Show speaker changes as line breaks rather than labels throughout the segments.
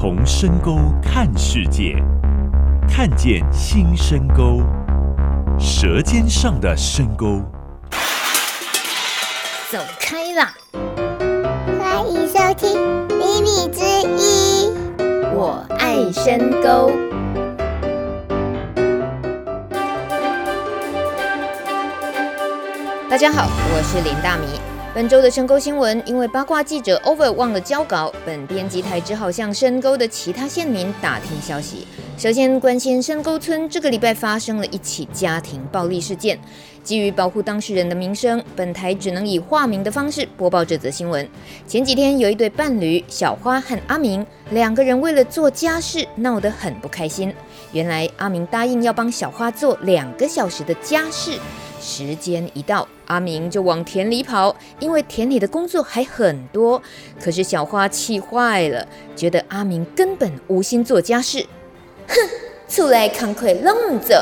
从深沟看世界，看见新深沟，舌尖上的深沟。
走开啦！
欢迎收听《秘密之一》，
我爱深沟。大家好，我是林大米。本周的深沟新闻，因为八卦记者 Over 忘了交稿，本编辑台只好向深沟的其他县民打听消息。首先关心深沟村这个礼拜发生了一起家庭暴力事件，基于保护当事人的名声，本台只能以化名的方式播报这则新闻。前几天有一对伴侣小花和阿明两个人为了做家事闹得很不开心。原来阿明答应要帮小花做两个小时的家事。时间一到，阿明就往田里跑，因为田里的工作还很多。可是小花气坏了，觉得阿明根本无心做家事，哼，出来扛亏弄走，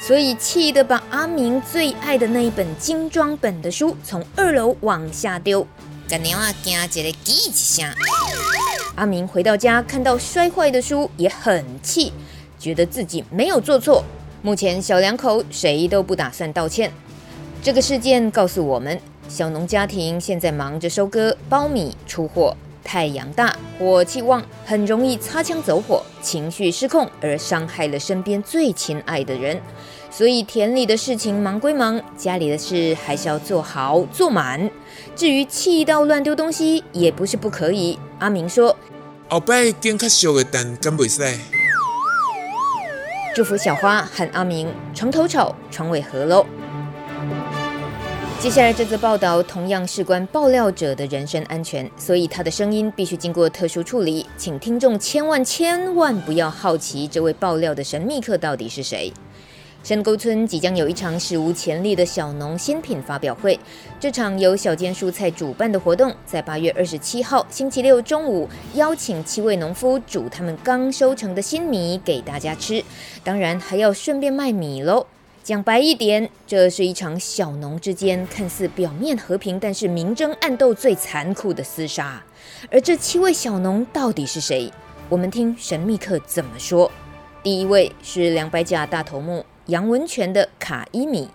所以气得把阿明最爱的那一本精装本的书从二楼往下丢。阿明回到家，看到摔坏的书，也很气，觉得自己没有做错。目前小两口谁都不打算道歉。这个事件告诉我们，小农家庭现在忙着收割苞米出货，太阳大，火气旺，很容易擦枪走火，情绪失控而伤害了身边最亲爱的人。所以田里的事情忙归忙，家里的事还是要做好做满。至于气到乱丢东西，也不是不可以。阿明说：“
后摆拣较俗的蛋敢袂使。”
祝福小花和阿明床头吵，床尾和喽。接下来这则报道同样事关爆料者的人身安全，所以他的声音必须经过特殊处理，请听众千万千万不要好奇这位爆料的神秘客到底是谁。深沟村即将有一场史无前例的小农新品发表会。这场由小间蔬菜主办的活动，在八月二十七号星期六中午，邀请七位农夫煮他们刚收成的新米给大家吃，当然还要顺便卖米喽。讲白一点，这是一场小农之间看似表面和平，但是明争暗斗最残酷的厮杀。而这七位小农到底是谁？我们听神秘客怎么说。第一位是两百甲大头目。杨文泉的卡伊米，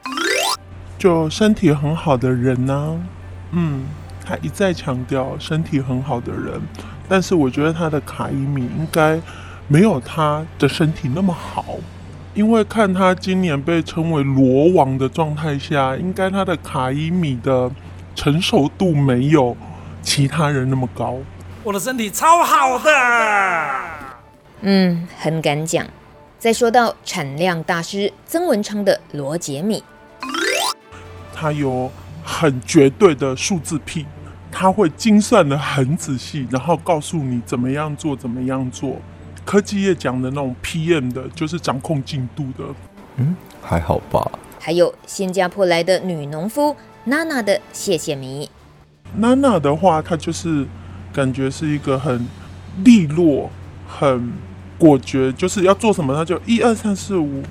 就身体很好的人呢、啊，嗯，他一再强调身体很好的人，但是我觉得他的卡伊米应该没有他的身体那么好，因为看他今年被称为罗王的状态下，应该他的卡伊米的成熟度没有其他人那么高。
我的身体超好的，
嗯，很敢讲。再说到产量大师曾文昌的罗杰米，
他有很绝对的数字癖，他会精算的很仔细，然后告诉你怎么样做，怎么样做。科技业讲的那种 PM 的，就是掌控进度的。
嗯，还好吧。
还有新加坡来的女农夫娜娜的谢谢米，
娜娜的话，她就是感觉是一个很利落，很。果决，就是要做什么，他就一二三四五，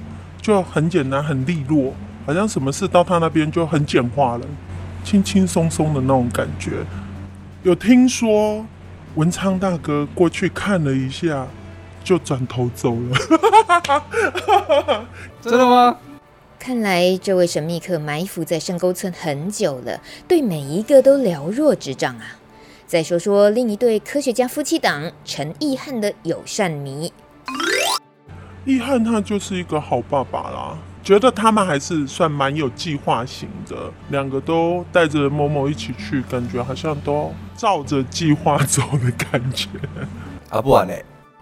就很简单，很利落，好像什么事到他那边就很简化了，轻轻松松的那种感觉。有听说文昌大哥过去看了一下，就转头走了。
真的吗？
看来这位神秘客埋伏在深沟村很久了，对每一个都了若指掌啊。再说说另一对科学家夫妻档陈意汉的友善迷。
意汉他就是一个好爸爸啦，觉得他们还是算蛮有计划型的，两个都带着某某一起去，感觉好像都照着计划走的感觉。
啊，不然呢？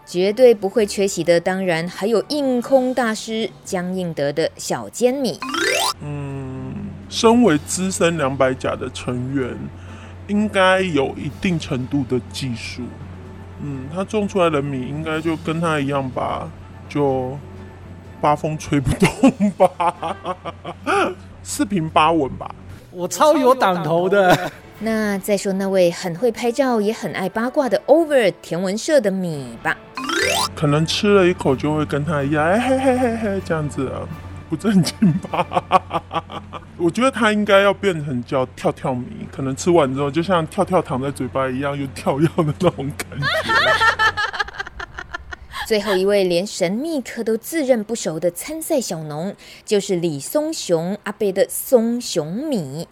绝对不会缺席的，当然还有硬空大师江应德的小煎米。
嗯，身为资深两百甲的成员。应该有一定程度的技术，嗯，他种出来的米应该就跟他一样吧，就八风吹不动吧，四平八稳吧。
我超有挡头的。
那再说那位很会拍照也很爱八卦的 Over 田文社的米吧，
可能吃了一口就会跟他一样，哎嘿嘿嘿嘿这样子啊，不正经吧？我觉得他应该要变成叫跳跳米，可能吃完之后就像跳跳糖在嘴巴一样，有跳跃的那种感觉。
最后一位连神秘客都自认不熟的参赛小农，就是李松雄阿贝的松雄米。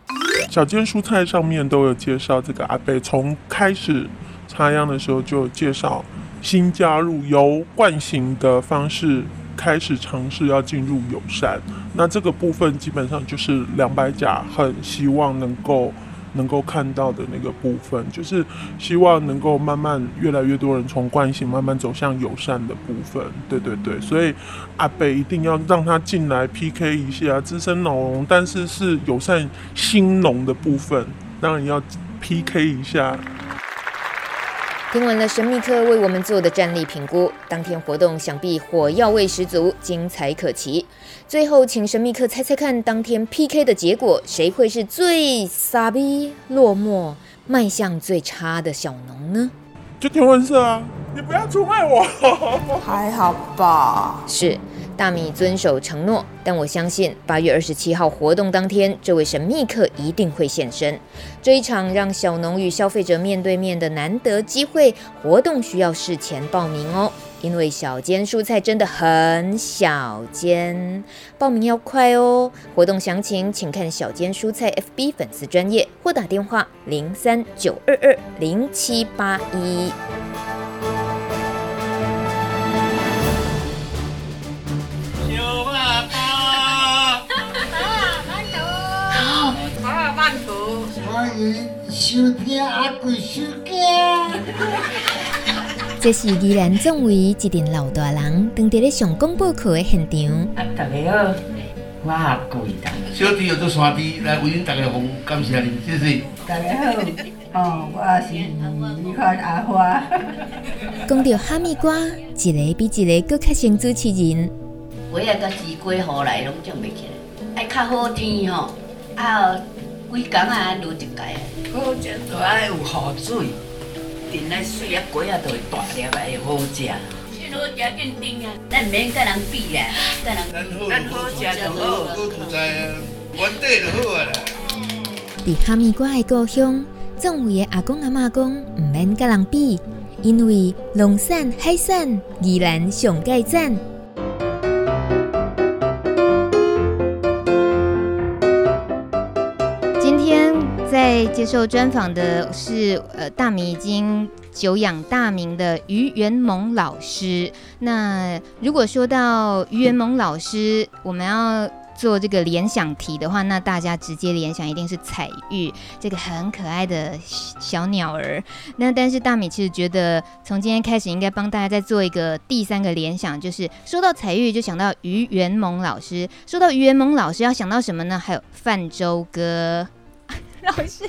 小间蔬菜上面都有介绍，这个阿贝从开始插秧的时候就有介绍，新加入由惯行的方式开始尝试要进入友善。那这个部分基本上就是两百甲很希望能够。能够看到的那个部分，就是希望能够慢慢越来越多人从惯性慢慢走向友善的部分。对对对，所以阿北一定要让他进来 PK 一下资深老农，但是是友善新农的部分，当然要 PK 一下。
听完了神秘客为我们做的战力评估，当天活动想必火药味十足，精彩可期。最后，请神秘客猜猜看，当天 PK 的结果，谁会是最傻逼、落寞、卖相最差的小农呢？
就天文社啊！你不要出卖我，
还好吧？
是。大米遵守承诺，但我相信八月二十七号活动当天，这位神秘客一定会现身。这一场让小农与消费者面对面的难得机会，活动需要事前报名哦，因为小间蔬菜真的很小间，报名要快哦。活动详情请看小间蔬菜 FB 粉丝专业或打电话零三九二二零七八一。这是宜兰总为一阵老大人当在咧上广播课的现场。
大家好，我阿贵的。小弟要做山弟来为大家好，感谢你，谢谢。大家好，哦，我是宜兰阿花。
讲到哈密瓜，一个比一个更较像主持人。
我也个鸡龟好来拢种袂起来，爱较好天吼，啊。规工啊，撸一盖啊！好食都爱有雨水，田内水啊，果啊都会大粒来好食。真好食，真甜啊！咱免跟人比啊，跟人。咱好食就好，好土在啊，原地就好啊啦。
伫哈密瓜的故乡，总会的阿公阿妈讲，唔免跟人比，因为龙山海产宜兰上盖赞。在接受专访的是呃大米已经久仰大名的于元猛老师。那如果说到于元猛老师，我们要做这个联想题的话，那大家直接联想一定是彩玉这个很可爱的小鸟儿。那但是大米其实觉得，从今天开始应该帮大家再做一个第三个联想，就是说到彩玉就想到于元猛老师，说到于元猛老师要想到什么呢？还有泛舟哥。老师，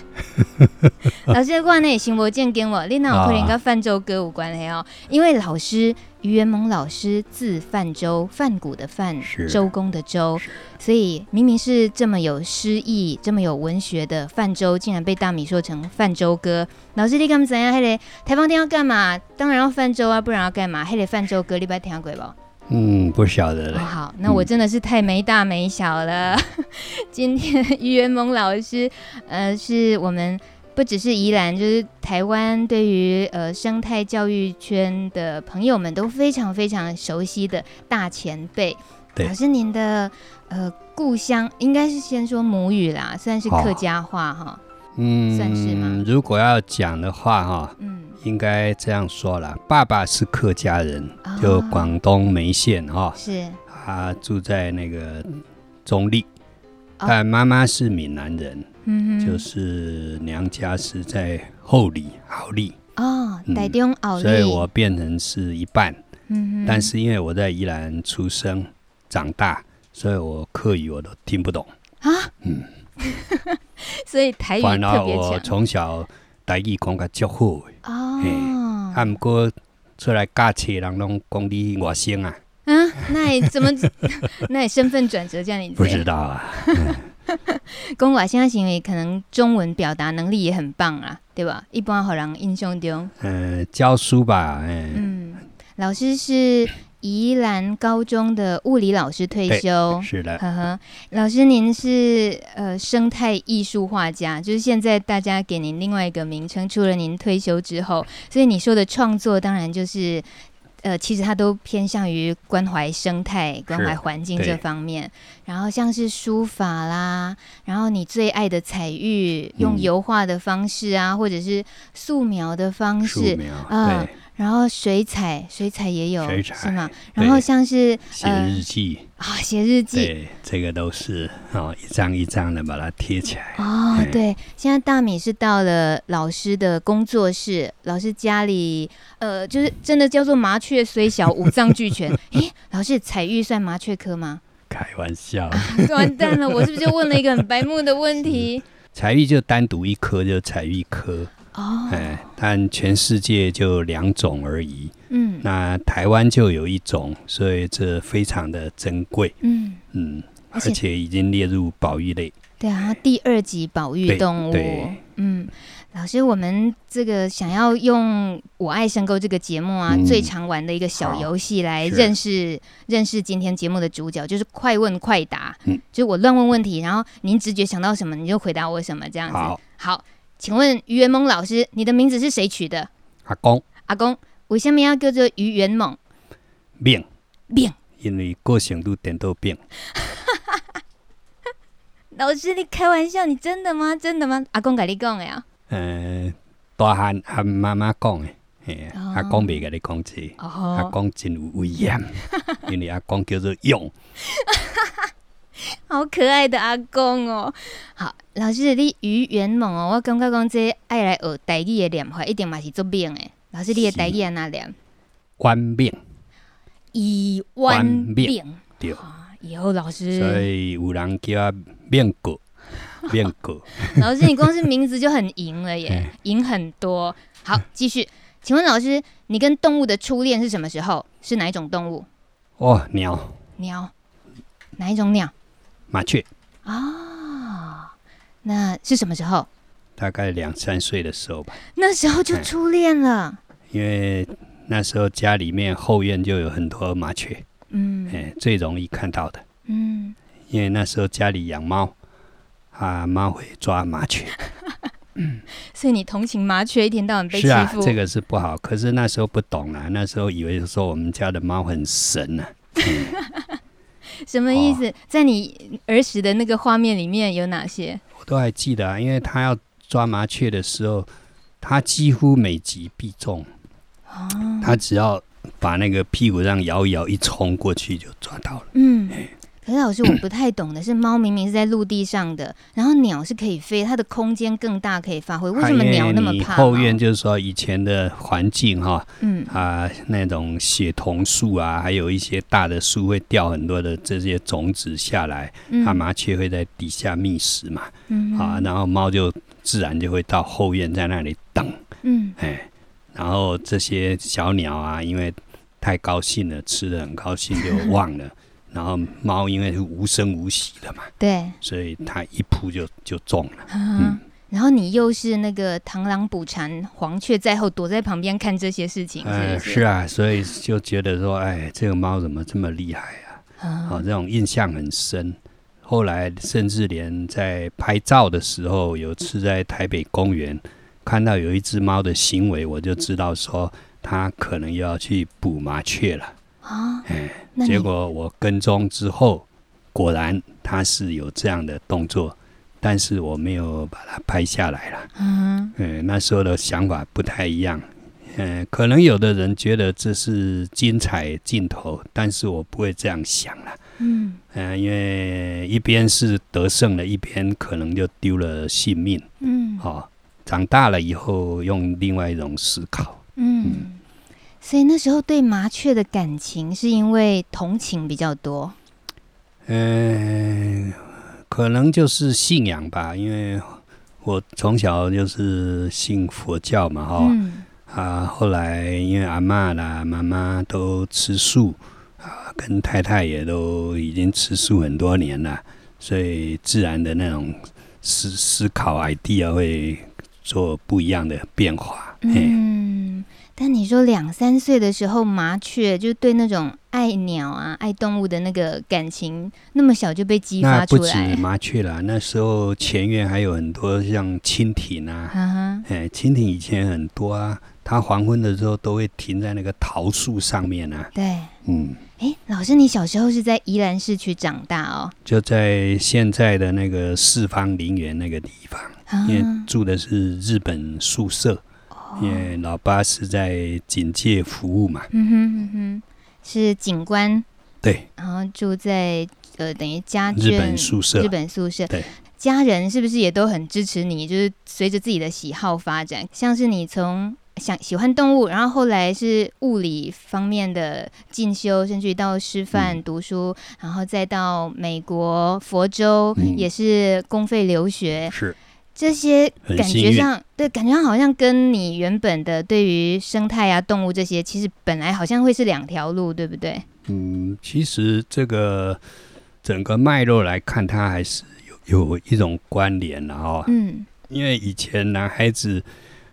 老师的话呢，行不见跟我，你那有可能跟泛舟歌有关系哦。因为老师于元蒙老师字泛舟，泛谷的泛，周公的周，所以明明是这么有诗意、这么有文学的泛舟，竟然被大米说成泛舟歌。老师，你干嘛怎样？还得台风天要干嘛？当然要泛舟啊，不然要干嘛？还得泛舟歌，你不要听鬼不？
嗯，不晓得了。
哦。好，那我真的是太没大没小了。嗯、今天于元蒙老师，呃，是我们不只是宜兰，就是台湾对于呃生态教育圈的朋友们都非常非常熟悉的大前辈。对，老师您的呃故乡应该是先说母语啦，算是客家话哈。嗯，算是吗？
如果要讲的话哈，嗯。应该这样说了，爸爸是客家人，哦、就广东梅县哈，是，他住在那个中立，哦、但妈妈是闽南人，嗯哼，就是娘家是在后里，后里
哦，台中后里，
所以我变成是一半，嗯哼，但是因为我在宜兰出生长大，所以我客语我都听不懂。啊，嗯，
所以台语特别强，
我从小。台语讲个足好诶哦，啊，毋过出来驾车人拢讲你外省啊。
嗯，那你怎么？那你身份转折这样你？
不知道啊。
讲外省行为可能中文表达能力也很棒啊，对吧？一般好人印象中。
嗯、呃，教书吧，嗯。
嗯，老师是。宜兰高中的物理老师退休，
是的，
呵呵。老师，您是呃生态艺术画家，就是现在大家给您另外一个名称，除了您退休之后，所以你说的创作当然就是呃，其实它都偏向于关怀生态、关怀环境这方面。然后像是书法啦，然后你最爱的彩玉，用油画的方式啊，嗯、或者是素描的方式啊。然后水彩，水彩也有，是吗？然后像是
写日记
啊，写日记，
对，这个都是哦，一张一张的把它贴起来。
哦，对，现在大米是到了老师的工作室，老师家里，呃，就是真的叫做麻雀虽小，五脏俱全。诶，老师，彩玉算麻雀科吗？
开玩笑，
啊，完蛋了，我是不是就问了一个很白目的问题？
彩玉就单独一科，就彩玉科。哦，哎，但全世界就两种而已。嗯，那台湾就有一种，所以这非常的珍贵。嗯嗯，而且已经列入保育类。
对啊，第二级保育动物。嗯，老师，我们这个想要用《我爱深沟》这个节目啊，嗯、最常玩的一个小游戏来认识认识今天节目的主角，就是快问快答。嗯，就是我乱问问题，然后您直觉想到什么，你就回答我什么，这样子。好。好请问于元猛老师，你的名字是谁取的？
阿公。
阿公，为什么要叫做于元猛？
因为个性都点到病。
老师，你开玩笑？你真的吗？真的吗？阿公跟你讲的呀？
嗯、呃，大汉阿妈妈讲的，阿公没跟你讲这个。哦、阿公真有威严，因为阿公叫做勇。
好可爱的阿公哦！好，老师，你于元猛哦，我感觉讲这爱来学台语的念法，一定嘛是做命诶。老师，你的台语在哪念？
弯命，
以弯病
对。
以后老师，
所以有人叫面哥，面哥。
老师，你光是名字就很赢了耶，赢很多。好，继续，请问老师，你跟动物的初恋是什么时候？是哪一种动物？
哦，鸟。
鸟，哪一种鸟？
麻雀
啊、哦，那是什么时候？
大概两三岁的时候吧。
那时候就初恋了。
因为那时候家里面后院就有很多麻雀，嗯，哎，最容易看到的，嗯，因为那时候家里养猫，啊，猫会抓麻雀，
嗯，所以你同情麻雀一天到晚被欺负，是啊，
这个是不好。可是那时候不懂啊，那时候以为说我们家的猫很神呢、啊。嗯
什么意思？在你儿时的那个画面里面有哪些？
我都还记得啊，因为他要抓麻雀的时候，他几乎每集必中。哦，他只要把那个屁股这样摇一摇，一冲过去就抓到了。嗯。
可是老师，我不太懂的是，猫明明是在陆地上的，然后鸟是可以飞，它的空间更大，可以发挥。为什么鸟那么怕？
后院就是说以前的环境哈，嗯啊，那种血桐树啊，还有一些大的树会掉很多的这些种子下来，它麻雀会在底下觅食嘛，嗯啊，然后猫就自然就会到后院在那里等，嗯，哎，然后这些小鸟啊，因为太高兴了，吃的很高兴就忘了。然后猫因为是无声无息的嘛，
对，
所以它一扑就就中了。
嗯，嗯，然后你又是那个螳螂捕蝉，黄雀在后，躲在旁边看这些事情是是，
呃，是啊，所以就觉得说，哎，这个猫怎么这么厉害啊？嗯，哦，这种印象很深。后来甚至连在拍照的时候，有次在台北公园看到有一只猫的行为，我就知道说它可能要去捕麻雀了。啊，哎，结果我跟踪之后，果然他是有这样的动作，但是我没有把它拍下来了。嗯，嗯，那时候的想法不太一样。嗯，可能有的人觉得这是精彩镜头，但是我不会这样想了。嗯，嗯，因为一边是得胜了，一边可能就丢了性命。嗯，好，哦，长大了以后用另外一种思考。嗯。嗯
所以那时候对麻雀的感情是因为同情比较多，
嗯，可能就是信仰吧，因为我从小就是信佛教嘛，哈、嗯，啊，后来因为阿妈啦、妈妈都吃素，啊，跟太太也都已经吃素很多年了，所以自然的那种思思考 idea 会做不一样的变化，嗯。
但你说两三岁的时候，麻雀就对那种爱鸟啊、爱动物的那个感情，那么小就被激发出来。
那不止麻雀啦，那时候前院还有很多像蜻蜓啊，哎、uh -huh.，蜻蜓以前很多啊，它黄昏的时候都会停在那个桃树上面啊。
对，
嗯，
哎，老师，你小时候是在宜兰市区长大哦？
就在现在的那个四方陵园那个地方，uh. 因为住的是日本宿舍。因为老爸是在警界服务嘛，
嗯哼嗯哼，是警官，
对，
然后住在呃等于家
日本宿舍，
日本宿舍，
对，
家人是不是也都很支持你？就是随着自己的喜好发展，像是你从想喜欢动物，然后后来是物理方面的进修，甚至于到师范读书，嗯，然后再到美国佛州，嗯，也是公费留学，
是。
这些感觉上，对，感觉上好像跟你原本的对于生态啊、动物这些，其实本来好像会是两条路，对不对？
嗯，其实这个整个脉络来看，它还是有有一种关联的哈。嗯，因为以前男孩子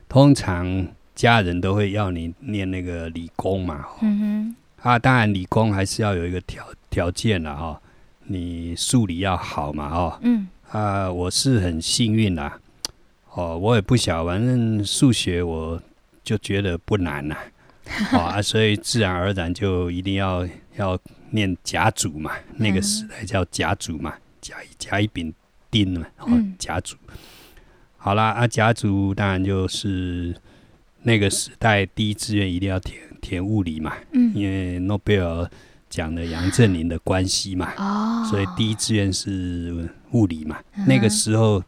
通常家人都会要你念那个理工嘛。嗯哼。啊，当然理工还是要有一个条条件的哈，你数理要好嘛，哦。嗯。啊，我是很幸运啦，哦，我也不晓，反正数学我就觉得不难呐，哦啊，所以自然而然就一定要要念甲组嘛，那个时代叫甲组嘛，甲甲乙丙丁嘛，哦，甲组。好啦，啊，甲组当然就是那个时代第一志愿一定要填填物理嘛，因为诺贝尔。讲的杨振宁的关系嘛，哦，所以第一志愿是物理嘛。嗯、那个时候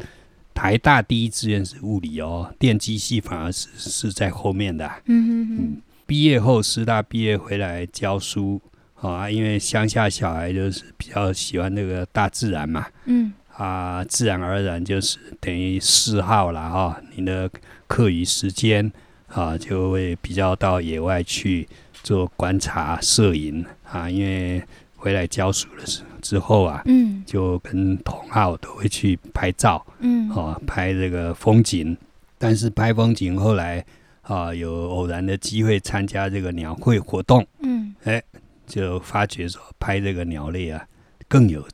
台大第一志愿是物理哦，电机系反而是是在后面的、啊。嗯哼哼嗯，毕业后师大毕业回来教书啊，因为乡下小孩就是比较喜欢那个大自然嘛。嗯啊，自然而然就是等于嗜好了哈。你的课余时间啊，就会比较到野外去。做观察、摄影啊，因为回来教书的时之后啊，嗯，就跟同好都会去拍照，嗯，哦，拍这个风景。但是拍风景后来啊，有偶然的机会参加这个鸟会活动，嗯，哎，就发觉说拍这个鸟类啊更有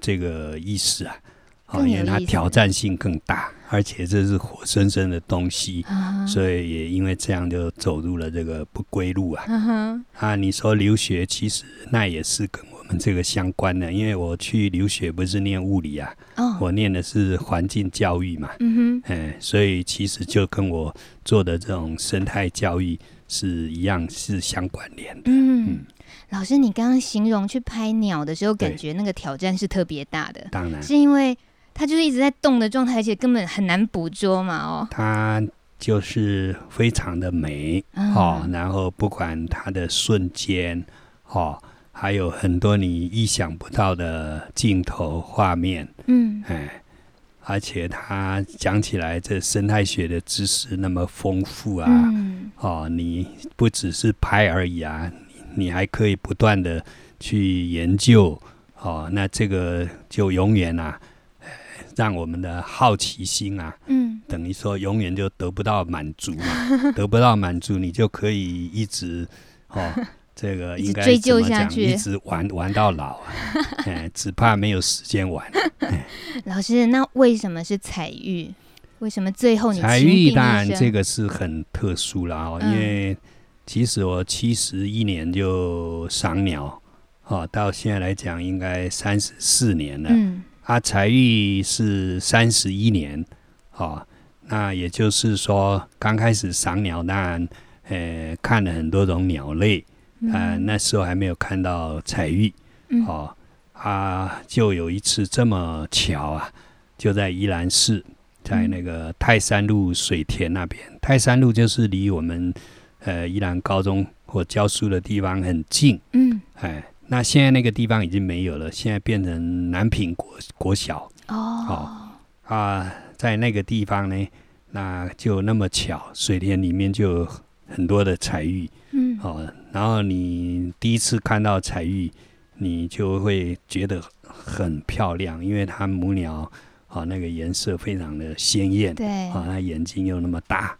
这个意思啊。哦，因为它挑战性更大，而且这是活生生的东西，啊，所以也因为这样就走入了这个不归路啊，啊。啊，你说留学，其实那也是跟我们这个相关的，因为我去留学不是念物理啊，哦，我念的是环境教育嘛，嗯哼，哎，所以其实就跟我做的这种生态教育是一样，是相关联的。嗯，嗯，
老师，你刚刚形容去拍鸟的时候，感觉那个挑战是特别大的，
当然。
是因为。它就是一直在动的状态，而且根本很难捕捉嘛，哦。
它就是非常的美，嗯、哦，然后不管它的瞬间，哦，还有很多你意想不到的镜头画面，嗯，哎，而且它讲起来，这生态学的知识那么丰富啊，嗯，哦，你不只是拍而已啊，你还可以不断的去研究，哦，那这个就永远啊。让我们的好奇心啊，嗯，等于说永远就得不到满足嘛，得不到满足，你就可以一直哦，这个 应该怎么讲？一直玩玩到老啊，哎，只怕没有时间玩。
老师，那为什么是彩玉？为什么最后你
彩玉？当然这个是很特殊了哦，因为其实我七十一年就赏鸟，哦，到现在来讲应该三十四年了。嗯。啊，彩玉是三十一年，哦，那也就是说，刚开始赏鸟，当然，呃，看了很多种鸟类，啊、呃，那时候还没有看到彩玉，哦，啊，就有一次这么巧啊，就在宜兰市，在那个泰山路水田那边，泰山路就是离我们呃宜兰高中或教书的地方很近，嗯，哎。那现在那个地方已经没有了，现在变成南平国国小。哦，哦啊，在那个地方呢，那就那么巧，水田里面就有很多的彩玉，嗯，哦，然后你第一次看到彩玉，你就会觉得很漂亮，因为它母鸟哦，那个颜色非常的鲜艳，对，啊、哦，它眼睛又那么大，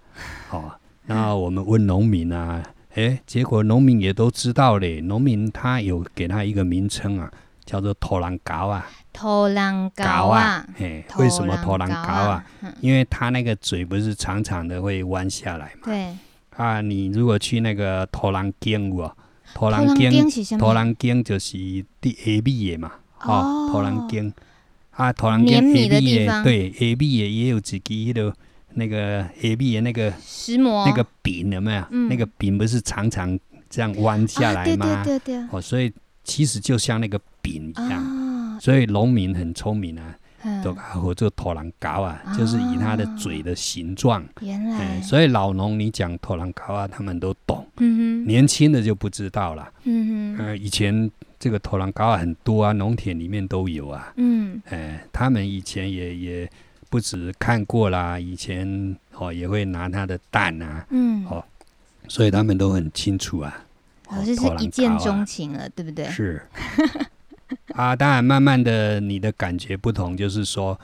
哦，然后我们问农民啊，哎，结果农民也都知道嘞。农民他有给他一个名称啊，叫做土人高啊。
土人高啊，
嘿，为什么土人高啊？因为他那个嘴不是长长的会弯下来嘛。对。啊，你如果去那个土人经过，土人经，土人经就是地下米的嘛。哦。土人经。啊，土人经下米的，对，下米的也有自己的。那个 A B 的那个
石磨，
那个柄有没有？嗯、那个柄不是常常这样弯下来吗？
啊、对对对对。
哦，所以其实就像那个柄一样。啊、所以农民很聪明啊，都和这个土人高啊，啊就是以他的嘴的形状。
原来、
哎。所以老农你讲土人高啊，他们都懂。
嗯哼。
年轻的就不知道了。
嗯哼。
呃，以前这个土人高啊很多啊，农田里面都有啊。
嗯。
哎，他们以前也也。不止看过啦，以前哦也会拿它的蛋啊，
嗯，
哦，所以他们都很清楚啊。
老师是一见钟情了，对不对？
是。啊，当然，慢慢的你的感觉不同，就是说，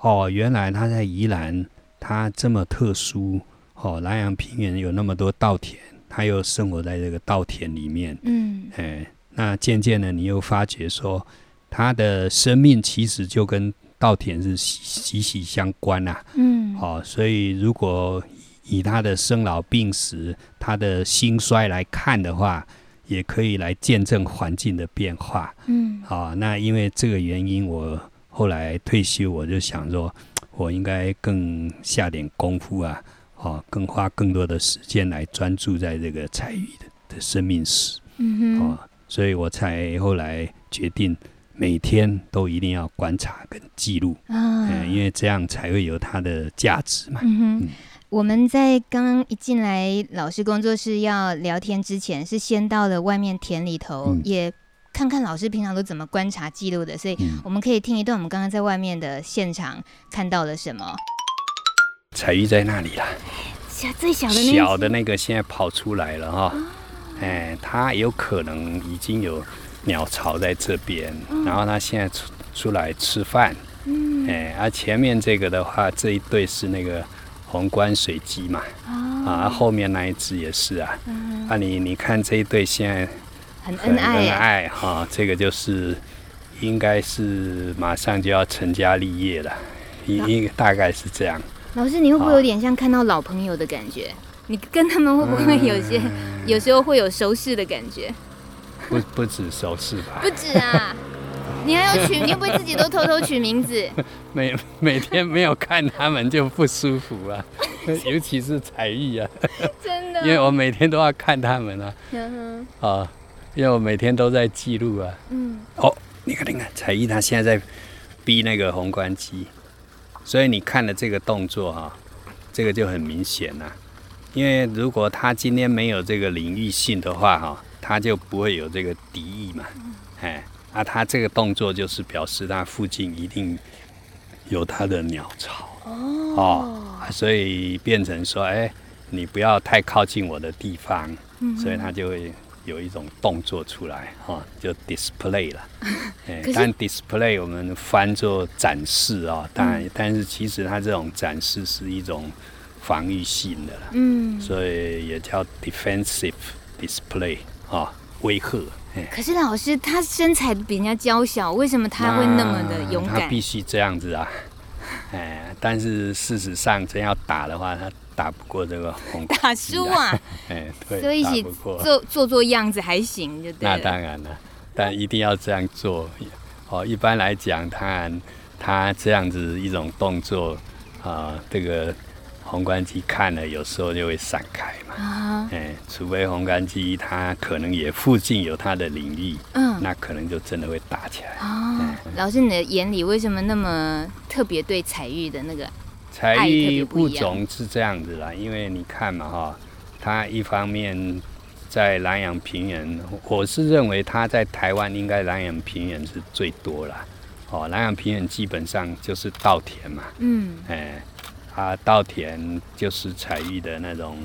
哦，原来他在宜兰，他这么特殊，哦，南阳平原有那么多稻田，他又生活在这个稻田里面，
嗯，
哎，那渐渐的你又发觉说，他的生命其实就跟稻田是息息相关呐、啊，
嗯，
好、哦，所以如果以他的生老病死、他的兴衰来看的话，也可以来见证环境的变化，
嗯，
好、哦，那因为这个原因，我后来退休，我就想说，我应该更下点功夫啊，哦，更花更多的时间来专注在这个采玉的的生命史，
嗯哼，
哦，所以我才后来决定。每天都一定要观察跟记录
啊、
嗯，因为这样才会有它的价值嘛。
嗯，
嗯、
我们在刚刚一进来老师工作室要聊天之前，是先到了外面田里头，嗯、也看看老师平常都怎么观察记录的，所以我们可以听一段我们刚刚在外面的现场看到了什么。
彩玉在那里啦，
小最小的那
小的那个现在跑出来了哈，哎，它有可能已经有。鸟巢在这边，然后它现在出出来吃饭，
嗯，
哎，而、啊、前面这个的话，这一对是那个红冠水鸡嘛，
哦、
啊，后面那一只也是啊，
嗯、
啊你，你你看这一对现在
很恩爱，
恩爱哈、啊，这个就是应该是马上就要成家立业了，应应大概是这样。
老师，你会不会有点像看到老朋友的感觉？啊、你跟他们会不会有些、嗯、有时候会有熟识的感觉？
不不止首次吧？
不止啊！你还要取，你又不会自己都偷偷取名字？
每每天没有看他们就不舒服啊，尤其是才艺啊。
真的？
因为我每天都要看他们啊。
嗯
哼。啊，因为我每天都在记录啊。
嗯。
哦，你看，你看，才艺他现在在逼那个宏观机，所以你看了这个动作哈、啊，这个就很明显了、啊。因为如果他今天没有这个领域性的话哈、啊。他就不会有这个敌意嘛，哎，啊，他这个动作就是表示他附近一定有他的鸟巢。
哦，
哦，所以变成说，哎，你不要太靠近我的地方，所以他就会有一种动作出来，哈、哦，就 display 了，哎，
是
但 display 我们翻作展示啊、哦，当然，嗯、但是其实它这种展示是一种防御性的，
嗯，
所以也叫 defensive display。啊、哦，威吓！
可是老师，他身材比人家娇小，为什么他会那么的勇敢？
他必须这样子啊！哎，但是事实上，真要打的话，他打不过这个红、啊。打输啊！哎，对，
所以一起做做做样子还行，就对。
那当然了，但一定要这样做。哦，一般来讲，他他这样子一种动作啊、呃，这个。红冠鸡看了，有时候就会散开嘛。
啊，
哎，除非红冠鸡它可能也附近有它的领域，
嗯，
那可能就真的会打起来。
啊，嗯、老师，你的眼里为什么那么特别对彩玉的那个
彩玉物种是这样子啦？因为你看嘛，哈，它一方面在南洋平原，我是认为它在台湾应该南洋平原是最多啦。哦，南洋平原基本上就是稻田嘛。
嗯，
哎。啊，稻田就是采玉的那种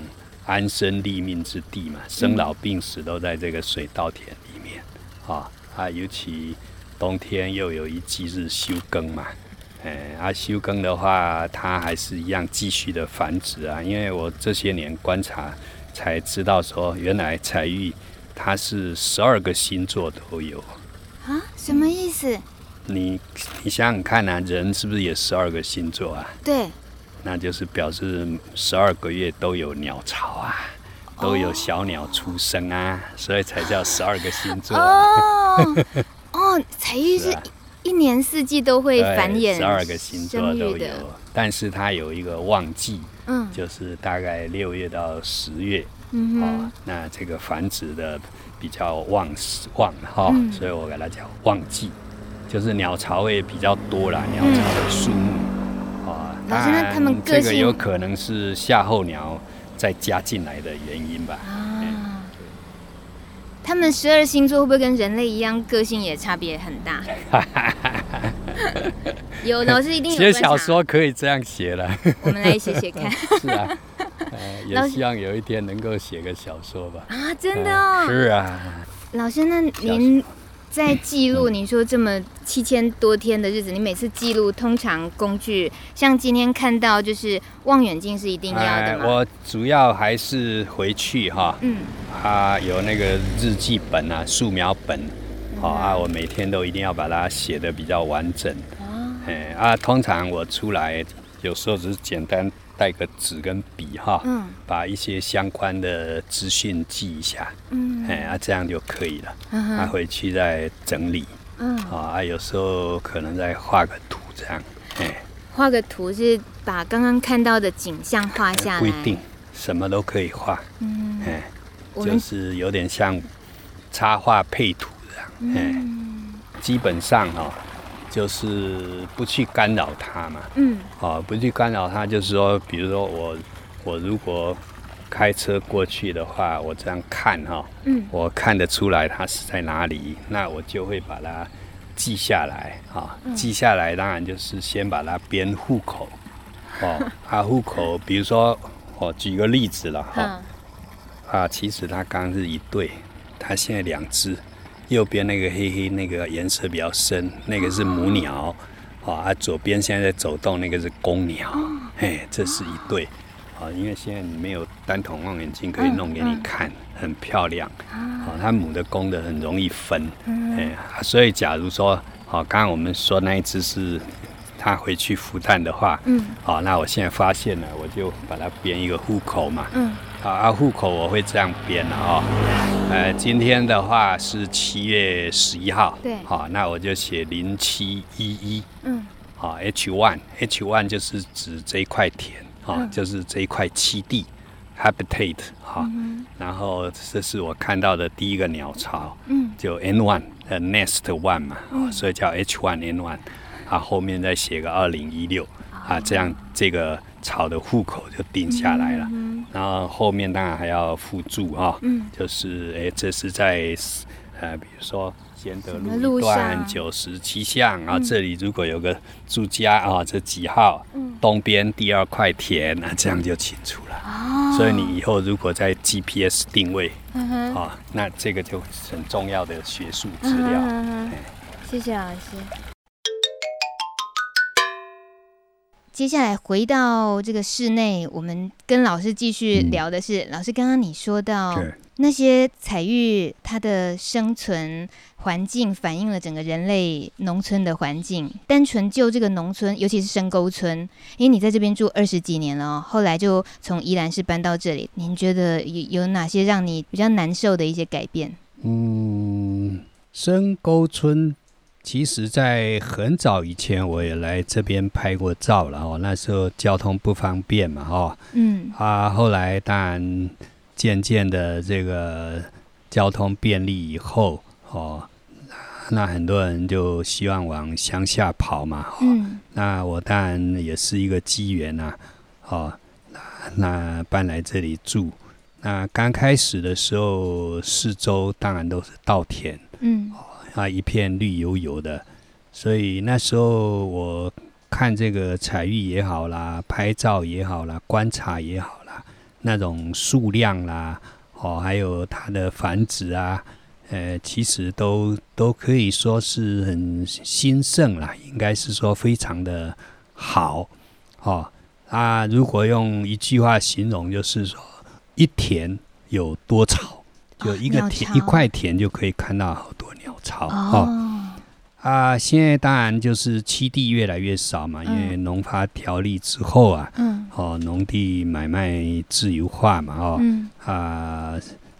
安身立命之地嘛，生老病死都在这个水稻田里面啊。啊，尤其冬天又有一季是休耕嘛，哎，啊，休耕的话，它还是一样继续的繁殖啊。因为我这些年观察，才知道说，原来采玉它是十二个星座都有。
啊？什么意思？
你你想想看啊，人是不是也十二个星座啊？
对。
那就是表示十二个月都有鸟巢啊，都有小鸟出生啊，哦、所以才叫十二个星座、啊。
哦，哦，彩玉是。一年四季都会繁衍，
十二个星座都有，但是它有一个旺季，嗯，就是大概六月到十月，嗯哦，那这个繁殖的比较旺旺哈，嗯、所以我给它叫旺季，就是鸟巢会比较多啦，鸟巢的数目，啊、嗯，当然、哦、他们这个有可能是夏候鸟再加进来的原因吧。
啊他们十二星座会不会跟人类一样，个性也差别很大？有老师一定有
写小说可以这样写了。
我们来写写看。
是啊，呃，也希望有一天能够写个小说吧。
啊，真的哦。
是啊。
老师，那您？在记录你说这么七千多天的日子，你每次记录通常工具，像今天看到就是望远镜是一定要的吗？
我主要还是回去哈，嗯，啊有那个日记本啊、素描本，好啊，我每天都一定要把它写的比较完整。哦，哎啊，通常我出来有时候只是简单。带个纸跟笔哈，嗯，把一些相关的资讯记一下，嗯，哎，啊，这样就可以了，嗯，啊，回去再整理，嗯，啊，有时候可能再画个图这样，哎，
画个图是把刚刚看到的景象画下来，
不一定，什么都可以画，嗯，哎，就是有点像插画配图这样，哎，基本上哈。就是不去干扰它嘛，嗯，啊，不去干扰它，就是说，比如说我，我如果开车过去的话，我这样看哈，嗯，我看得出来它是在哪里，那我就会把它记下来，啊，记下来，当然就是先把它编户口，哦，啊，户口，比如说，我举个例子了，哈，啊，其实它刚刚是一对，它现在两只。右边那个黑黑那个颜色比较深，那个是母鸟，啊、啊，左边现在在走动，那个是公鸟，嘿，这是一对，啊，因为现在你没有单筒望远镜可以弄给你看，很漂亮，啊，它母的公的很容易分，哎，所以假如说，好，刚刚我们说那一只是它回去孵蛋的话，嗯，好，那我现在发现了，我就把它编一个户口嘛，嗯。啊，户口我会这样编的哦。呃，今天的话是七月十一号，对，好，那我就写零七一一，嗯，好，H one，H one 就是指这一块田，哈，就是这一块栖地，habitat，哈，然后这是我看到的第一个鸟巢，嗯，就 N one，呃，nest one 嘛，所以叫 H one N one，啊，后面再写个二零一六，啊，这样这个。巢的户口就定下来了，嗯、然后后面当然还要附注啊，嗯、就是哎，这是在呃，比如说贤德路一段九十七巷，然后这里如果有个住家啊，这几号，嗯、东边第二块田，那这样就清楚了。哦、所以你以后如果在 GPS 定位，啊，那这个就很重要的学术资料。
谢谢老师。接下来回到这个室内，我们跟老师继续聊的是，嗯、老师刚刚你说到那些彩玉它的生存环境反映了整个人类农村的环境。单纯就这个农村，尤其是深沟村，因为你在这边住二十几年了哦，后来就从宜兰市搬到这里，您觉得有有哪些让你比较难受的一些改变？
嗯，深沟村。其实，在很早以前，我也来这边拍过照了哦。那时候交通不方便嘛，哈。嗯。啊，后来当然渐渐的这个交通便利以后，哦，那很多人就希望往乡下跑嘛。嗯。那我当然也是一个机缘呐，哦，那那搬来这里住。那刚开始的时候，四周当然都是稻田。嗯。啊，一片绿油油的，所以那时候我看这个彩玉也好啦，拍照也好啦，观察也好啦，那种数量啦，哦，还有它的繁殖啊，呃，其实都都可以说是很兴盛啦，应该是说非常的好，哦。啊，如果用一句话形容，就是说一田有多草，就一个田、哦、一块田就可以看到好多鸟巢哦，哦。啊，现在当然就是七地越来越少嘛，嗯、因为农发条例之后啊，嗯，哦，农地买卖自由化嘛，哦，嗯、啊，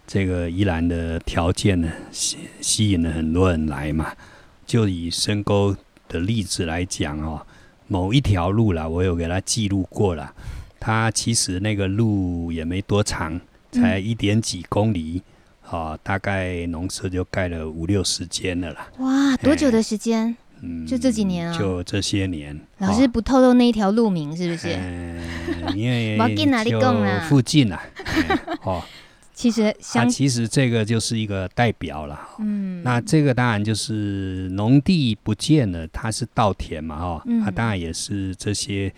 这个宜兰的条件呢，吸吸引了很多人来嘛。就以深沟的例子来讲哦。某一条路啦，我有给他记录过了。他其实那个路也没多长，才一点几公里，啊、嗯，大概农舍就盖了五六十间了啦。
哇，多久的时间？嗯，就这几年啊。
就这些年。
老师不透露那一条路名是不是？
嗯，因为 就附近啊。哦。
其实，
它其实这个就是一个代表了。嗯，那这个当然就是农地不见了，它是稻田嘛，哈、嗯，它当然也是这些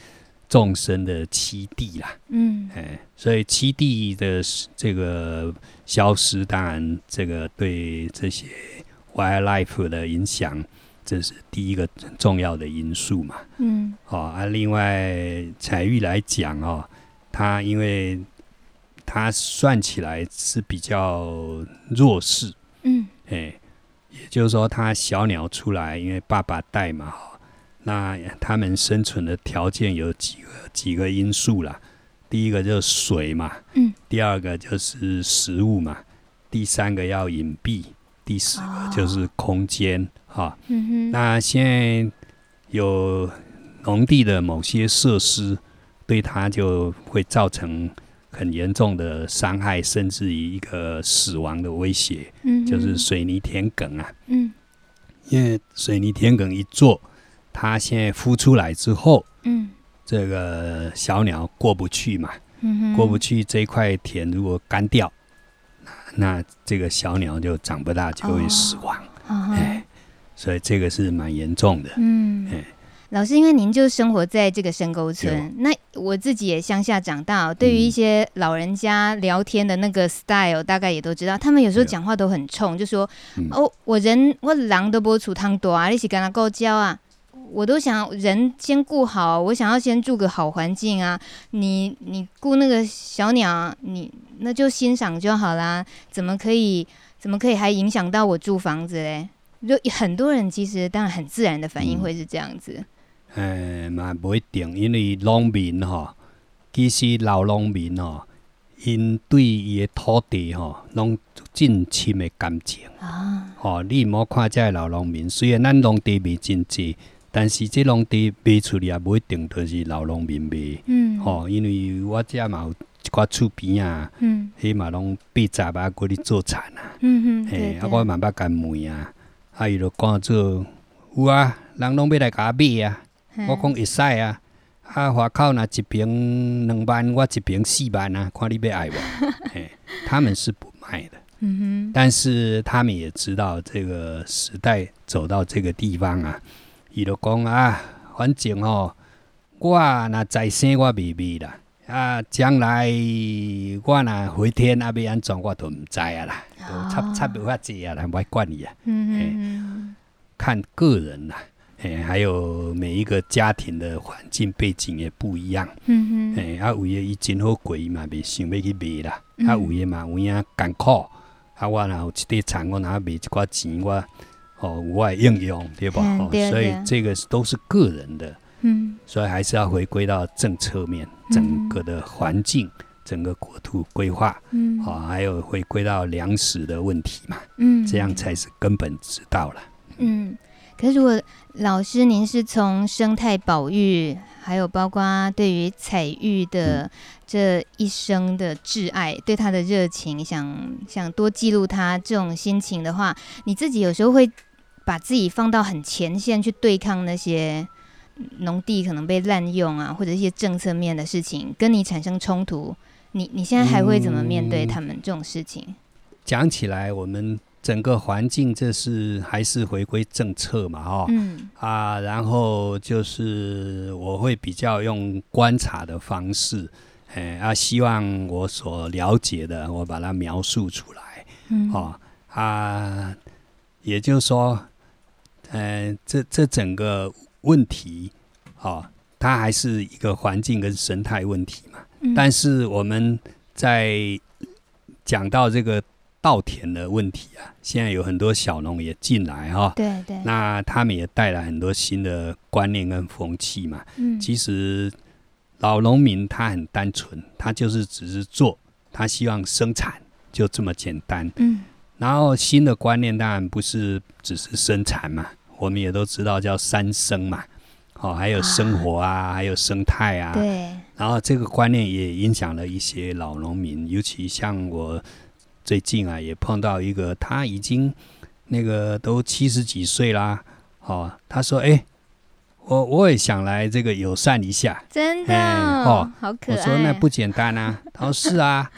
众生的七地啦。嗯，哎，所以七地的这个消失，当然这个对这些 wildlife 的影响，这是第一个重要的因素嘛。嗯，哦啊，另外彩玉来讲哦，它因为。它算起来是比较弱势，嗯，哎，也就是说，它小鸟出来，因为爸爸带嘛，那它们生存的条件有几个几个因素啦。第一个就是水嘛，嗯，第二个就是食物嘛，第三个要隐蔽，第四个就是空间，哈、哦，嗯哼。那现在有农地的某些设施，对它就会造成。很严重的伤害，甚至于一个死亡的威胁，嗯，就是水泥田埂啊，嗯，因为水泥田埂一做，它现在孵出来之后，嗯，这个小鸟过不去嘛，嗯，过不去这块田如果干掉，那这个小鸟就长不大，就会死亡，哦，哎，所以这个是蛮严重的，嗯，哎。
老师，因为您就生活在这个深沟村，那我自己也乡下长大，对于一些老人家聊天的那个 style，大概也都知道，他们有时候讲话都很冲，就说：“哦，我人我狼都不出汤多啊，你是跟他够交啊？我都想人先顾好，我想要先住个好环境啊。你你顾那个小鸟，你那就欣赏就好啦，怎么可以怎么可以还影响到我住房子嘞？就很多人其实当然很自然的反应会是这样子。”
诶，嘛不一定，因为农民吼，其实老农民吼，因对伊个土地吼，拢真深的感情啊。吼，你莫看这老农民，虽然咱农地卖真济，但是这农地卖出去也不一定都是老农民卖。嗯。吼，因为我遮嘛有一寡厝边啊，嗯，迄嘛拢八十啊，过去做田啊。嗯哼。诶，啊，我嘛捌干问啊，啊，伊就讲做有啊，人拢要来甲我买啊。我讲会使啊，啊花口那一瓶两万，我一瓶四万啊，看你要爱不？哎，他们是不卖的。嗯哼。但是他们也知道这个时代走到这个地方啊，伊就讲啊，反正哦，我若再生我未卖啦，啊，将来我若回天啊，要安怎我都毋知啊啦，都差差不法子啊，来不爱管伊啊。嗯嗯。看个人啦。诶，还有每一个家庭的环境背景也不一样。嗯哼。诶，啊，有诶伊真好过嘛，袂想要去卖啦。嗯、啊，有诶嘛有影艰苦。啊，我若有一块田，我若卖一寡钱，我哦，无外应用对吧？所以这个都是个人的。嗯。所以还是要回归到政策面，整个的环境，嗯、整个国土规划。嗯。好、哦，还有回归到粮食的问题嘛。嗯。这样才是根本之道了。
嗯。可是，如果老师您是从生态保育，还有包括对于采玉的这一生的挚爱，对他的热情，想想多记录他这种心情的话，你自己有时候会把自己放到很前线去对抗那些农地可能被滥用啊，或者一些政策面的事情，跟你产生冲突，你你现在还会怎么面对他们这种事情？
讲起来，我们。整个环境，这是还是回归政策嘛？哈、嗯，啊，然后就是我会比较用观察的方式，哎，啊，希望我所了解的，我把它描述出来，嗯，啊，啊，也就是说，呃，这这整个问题，哦，它还是一个环境跟生态问题嘛。嗯、但是我们在讲到这个稻田的问题啊，现在有很多小农也进来哈、哦，
对对，
那他们也带来很多新的观念跟风气嘛。嗯，其实老农民他很单纯，他就是只是做，他希望生产，就这么简单。嗯。然后新的观念当然不是只是生产嘛，我们也都知道叫三生嘛，哦，还有生活啊，啊还有生态啊。
对。
然后这个观念也影响了一些老农民，尤其像我最近啊，也碰到一个，他已经那个都七十几岁啦，哦，他说：“哎，我我也想来这个友善一下。”
真的哦，好可爱。
我说那不简单啊，他说是啊，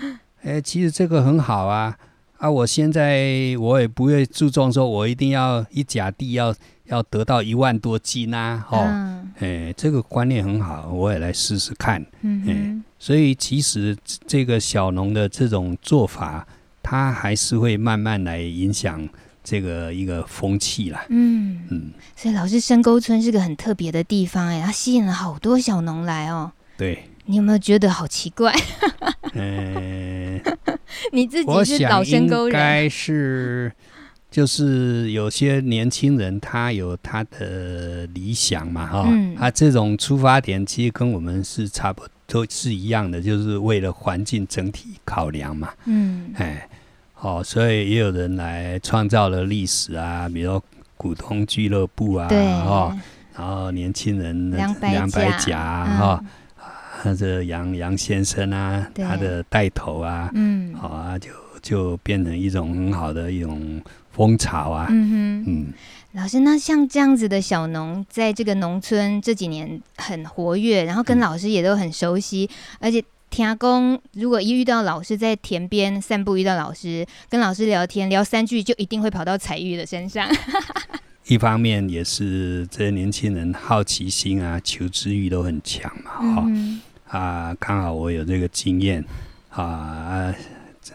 哎，其实这个很好啊。啊，我现在我也不会注重说，我一定要一甲地要要得到一万多斤啊，哦，嗯、哎，这个观念很好，我也来试试看，嗯所以其实这个小农的这种做法，它还是会慢慢来影响这个一个风气啦，嗯。
嗯，所以老师深沟村是个很特别的地方，哎，它吸引了好多小农来哦，
对，
你有没有觉得好奇怪？
嗯。
你自己是老深沟人，
应该是就是有些年轻人他有他的理想嘛，哈、嗯，他这种出发点其实跟我们是差不多是一样的，就是为了环境整体考量嘛，嗯，哎，好，所以也有人来创造了历史啊，比如股东俱乐部啊，对，然后年轻人
两
百甲哈。他这杨杨先生啊，他的带头啊，嗯，好啊，就就变成一种很好的一种风潮啊。嗯哼，嗯，
老师，那像这样子的小农，在这个农村这几年很活跃，然后跟老师也都很熟悉，嗯、而且田工，如果一遇到老师在田边散步，遇到老师跟老师聊天聊三句，就一定会跑到彩玉的身上。
一方面也是这些年轻人好奇心啊、求知欲都很强嘛，哈、嗯。啊，刚好我有这个经验，啊，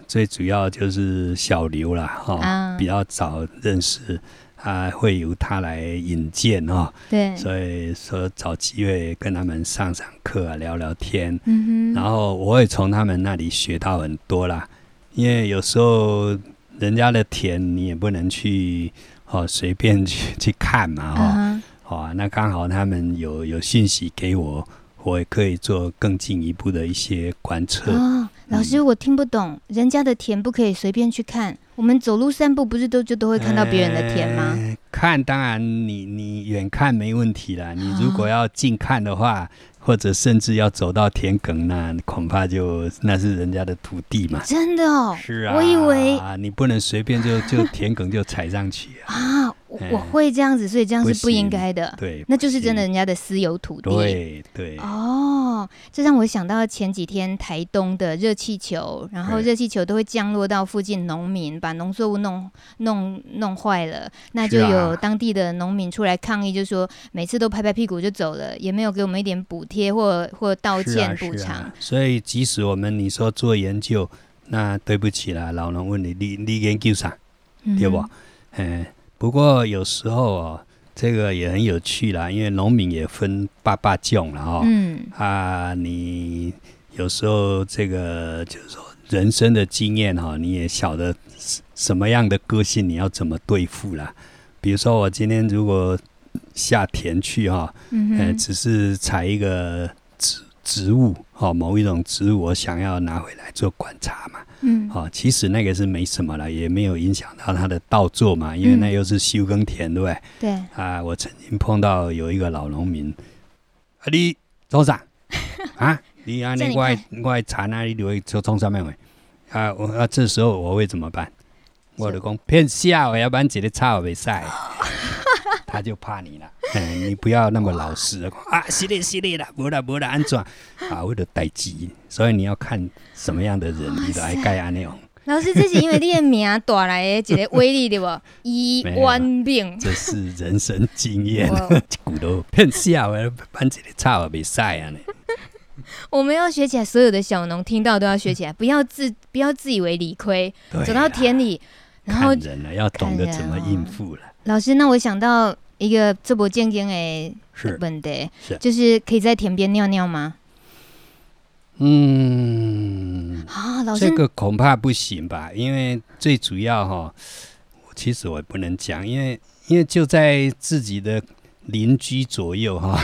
最主要就是小刘啦，哈、哦，啊、比较早认识，啊，会由他来引荐哈，哦、对，所以说找机会跟他们上上课啊，聊聊天，嗯哼，然后我也从他们那里学到很多啦，因为有时候人家的田你也不能去哦随便去 去看嘛，哈、哦，好啊、uh 那刚好他们有有信息给我。我也可以做更进一步的一些观测。
哦，老师，我听不懂，嗯、人家的田不可以随便去看。我们走路散步，不是都就都会看到别人的田吗？
呃、看，当然你你远看没问题啦。你如果要近看的话。哦或者甚至要走到田埂，那恐怕就那是人家的土地嘛。
真的哦，
是啊，
我以为
啊，你不能随便就就田埂就踩上去啊。
啊，我会这样子，所以这样是不应该的。
对，
那就是真的人家的私有土地。
对对。
哦，这让我想到前几天台东的热气球，然后热气球都会降落到附近农民，把农作物弄弄弄坏了，那就有当地的农民出来抗议，就说每次都拍拍屁股就走了，也没有给我们一点补贴。或或道歉补偿、啊啊，
所以即使我们你说做研究，那对不起啦，老农问你，你你研究啥，嗯、哼对不？嗯，不过有时候哦，这个也很有趣啦，因为农民也分八八种了哦。嗯啊，你有时候这个就是说人生的经验哈，你也晓得什么样的个性你要怎么对付啦。比如说我今天如果。下田去哈、哦，嗯呃，只是采一个植植物哈、哦，某一种植物，我想要拿回来做观察嘛，嗯，好、哦，其实那个是没什么了，也没有影响到他的稻作嘛，因为那又是休耕田，对不对？对啊，我曾经碰到有一个老农民，啊，你做啥 啊？你啊，你外外产啊，你就会做从上面回啊，我啊，这时候我会怎么办？我就讲骗笑，要不然直接插我未使。他就怕你了，嗯，你不要那么老实哇 啊！是的，是的啦，不啦不啦，安怎啊？为了代志，所以你要看什么样的人，你来盖安那种。
老师，这是因为你的名带来的一个威力对不？一万病，
这是人生经验，骨头骗笑，我要搬起来插我未使啊！
我们要学起来，所有的小农听到都要学起来，不要自不要自以为理亏，走到田里。然后
人了，要懂得怎么应付了。
老师，那我想到一个这不健康的问题，是就是可以在田边尿尿吗？
嗯，
啊，老师，
这个恐怕不行吧？因为最主要哈，其实我也不能讲，因为因为就在自己的邻居左右哈。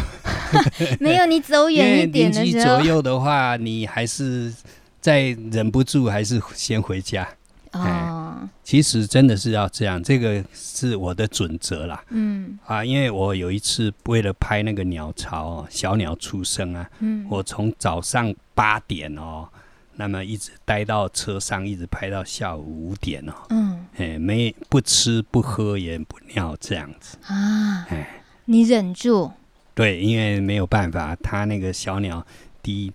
没有，你走远一点的时候，邻居
左右的话，你还是再忍不住，还是先回家。哦，其实真的是要这样，这个是我的准则啦。嗯，啊，因为我有一次为了拍那个鸟巢哦，小鸟出生啊，嗯，我从早上八点哦，那么一直待到车上，一直拍到下午五点哦。嗯，哎，没不吃不喝也不尿这样子
啊。哎，你忍住。
对，因为没有办法，他那个小鸟第一。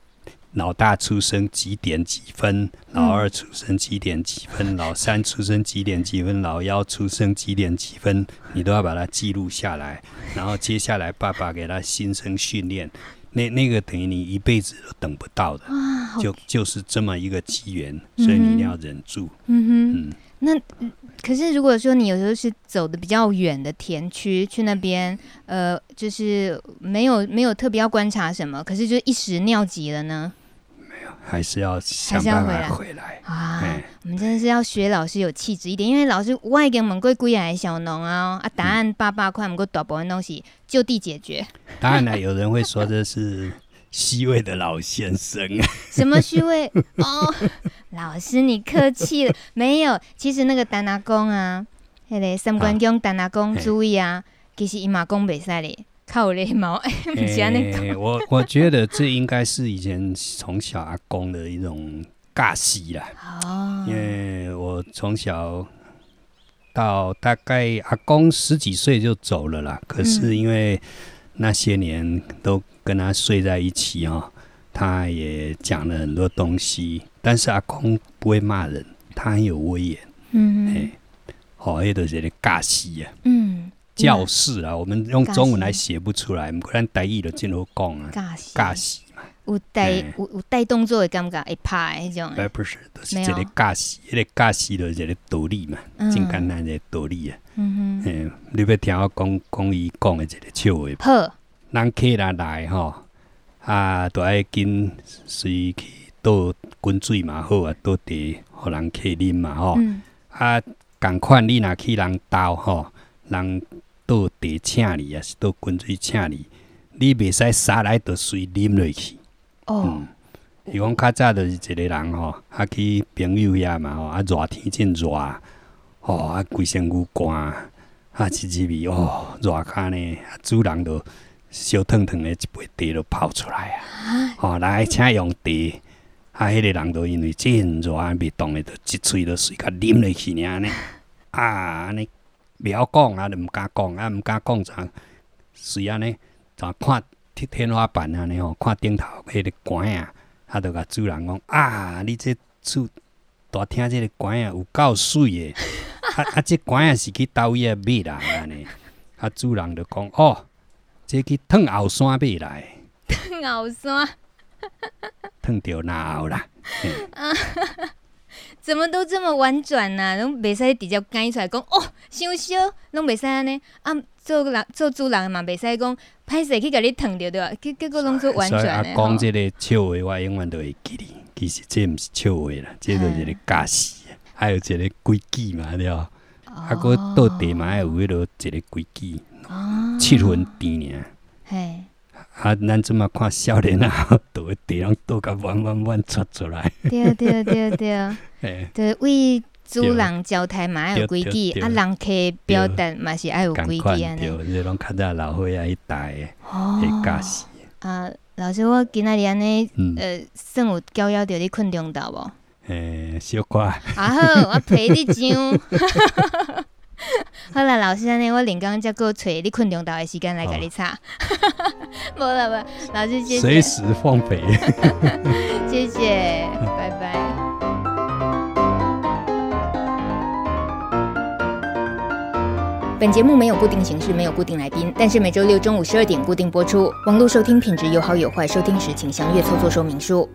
老大出生几点几分？老二出生几点几分？嗯、老三出生几点几分？老幺出生几点几分？你都要把它记录下来。然后接下来爸爸给他新生训练，那那个等于你一辈子都等不到的，啊、就就是这么一个机缘，所以你一定要忍住。
嗯哼，嗯，那可是如果说你有时候是走的比较远的田区去那边，呃，就是没有没有特别要观察什么，可是就一时尿急了呢？
还是要想办法回来
啊！我们真的是要学老师有气质一点，因为老师外给我们贵贵来小农啊啊！答案八八块，我们够大部分东西就地解决。
当然了，有人会说这是虚伪的老先生。
什么虚伪？哦，老师你客气了，没有。其实那个丹拿公啊，那个三关公丹拿公注意啊，其实伊嘛讲袂使咧。靠雷毛，
欸、我我觉得这应该是以前从小阿公的一种尬戏啦。哦，因为我从小到大概阿公十几岁就走了啦。可是因为那些年都跟他睡在一起哦，他也讲了很多东西。但是阿公不会骂人，他很有威严。嗯，哎、欸，好，那都是咧尬戏啊。嗯。教室啊，我们用中文来写不出来，不然台语就真好讲啊。尬戏嘛，
有带有有带动作的感觉，会拍那种。
哎，不是，都是这个尬戏，那个尬戏就是这个道理嘛，真简单一个道理啊。嗯哼，嗯，你要听我讲讲伊讲的这个笑话。好，人客人来吼，啊，都爱跟随去倒滚水嘛，好啊，倒茶互人客啉嘛，吼。啊，共款你若去人兜吼，人。倒茶请你，抑是倒滚水请你？你袂使洒来就水啉落去。哦，嗯，伊讲较早就是一个人吼，啊去朋友遐嘛吼，啊热天真热，吼啊规身躯干，啊一入去哦热骹呢，啊主人就烧烫烫的一杯茶就泡出来啊，吼来请用茶，啊迄个人就因为真热啊袂动的，就一喙就水甲啉落去尔呢，啊安尼。不要讲啊，就毋敢讲啊，毋敢讲啥，随安尼，就看天天花板安尼吼，看顶头迄个管啊，他就甲主人讲啊，你这厝大厅这个管啊有够水诶，啊啊，这管啊是去倒位啊买来安尼，啊主人就讲哦，这去烫后山买来，
烫后山，
烫着闹啦。
怎么都这么婉转呢、啊？拢袂使直接讲出来讲哦，想烧拢袂使安尼啊，做人做主人嘛，袂使讲歹势去甲你烫着对吧？结结果拢做婉转的。
讲即个笑话，我永远都会记哩。其实这毋是笑话啦，这个是个假戏，还有一个规矩嘛，对吧？啊，搁倒地嘛，有迄落一个规矩，七分甜尔。嘿。啊，咱即马看少年啊，倒个地拢倒甲弯弯弯出出来。
对对对对，对，为主人交代嘛有规矩，啊，人客表达嘛是爱有规矩安尼。
对，这拢较早老岁仔一代诶，会教死。
啊，老师，我今仔日安尼，呃，算有教晓着你困中昼无？
诶，小可。啊
好，我陪你上。好了，老师，呢，我连刚刚才过找你困中昼的时间来给你擦。无了吧，老师谢谢。
随时放飞。
谢谢，拜拜。本节目没有固定形式，没有固定来宾，但是每周六中午十二点固定播出。网络收听品质有好有坏，收听时请详阅操作说明书。